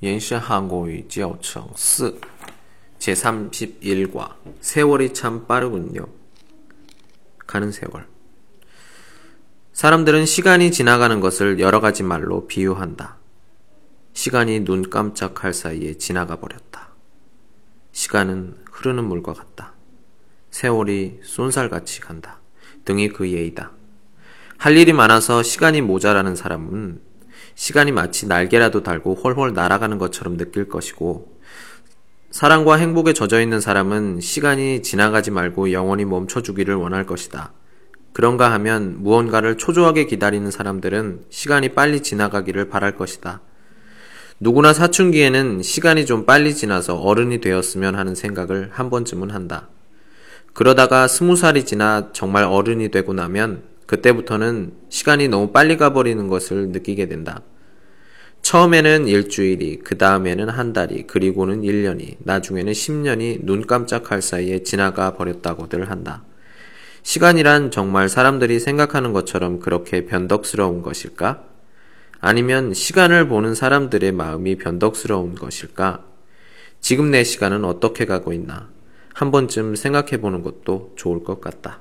延伸 한국의 지하청 스 제31과 세월이 참 빠르군요. 가는 세월. 사람들은 시간이 지나가는 것을 여러 가지 말로 비유한다. 시간이 눈 깜짝할 사이에 지나가 버렸다. 시간은 흐르는 물과 같다. 세월이 쏜살같이 간다. 등이 그 예이다. 할 일이 많아서 시간이 모자라는 사람은 시간이 마치 날개라도 달고 홀홀 날아가는 것처럼 느낄 것이고 사랑과 행복에 젖어 있는 사람은 시간이 지나가지 말고 영원히 멈춰주기를 원할 것이다. 그런가 하면 무언가를 초조하게 기다리는 사람들은 시간이 빨리 지나가기를 바랄 것이다. 누구나 사춘기에는 시간이 좀 빨리 지나서 어른이 되었으면 하는 생각을 한 번쯤은 한다. 그러다가 스무 살이 지나 정말 어른이 되고 나면 그때부터는 시간이 너무 빨리 가버리는 것을 느끼게 된다. 처음에는 일주일이, 그 다음에는 한 달이, 그리고는 1년이, 나중에는 10년이 눈 깜짝할 사이에 지나가 버렸다고들 한다. 시간이란 정말 사람들이 생각하는 것처럼 그렇게 변덕스러운 것일까? 아니면 시간을 보는 사람들의 마음이 변덕스러운 것일까? 지금 내 시간은 어떻게 가고 있나? 한 번쯤 생각해 보는 것도 좋을 것 같다.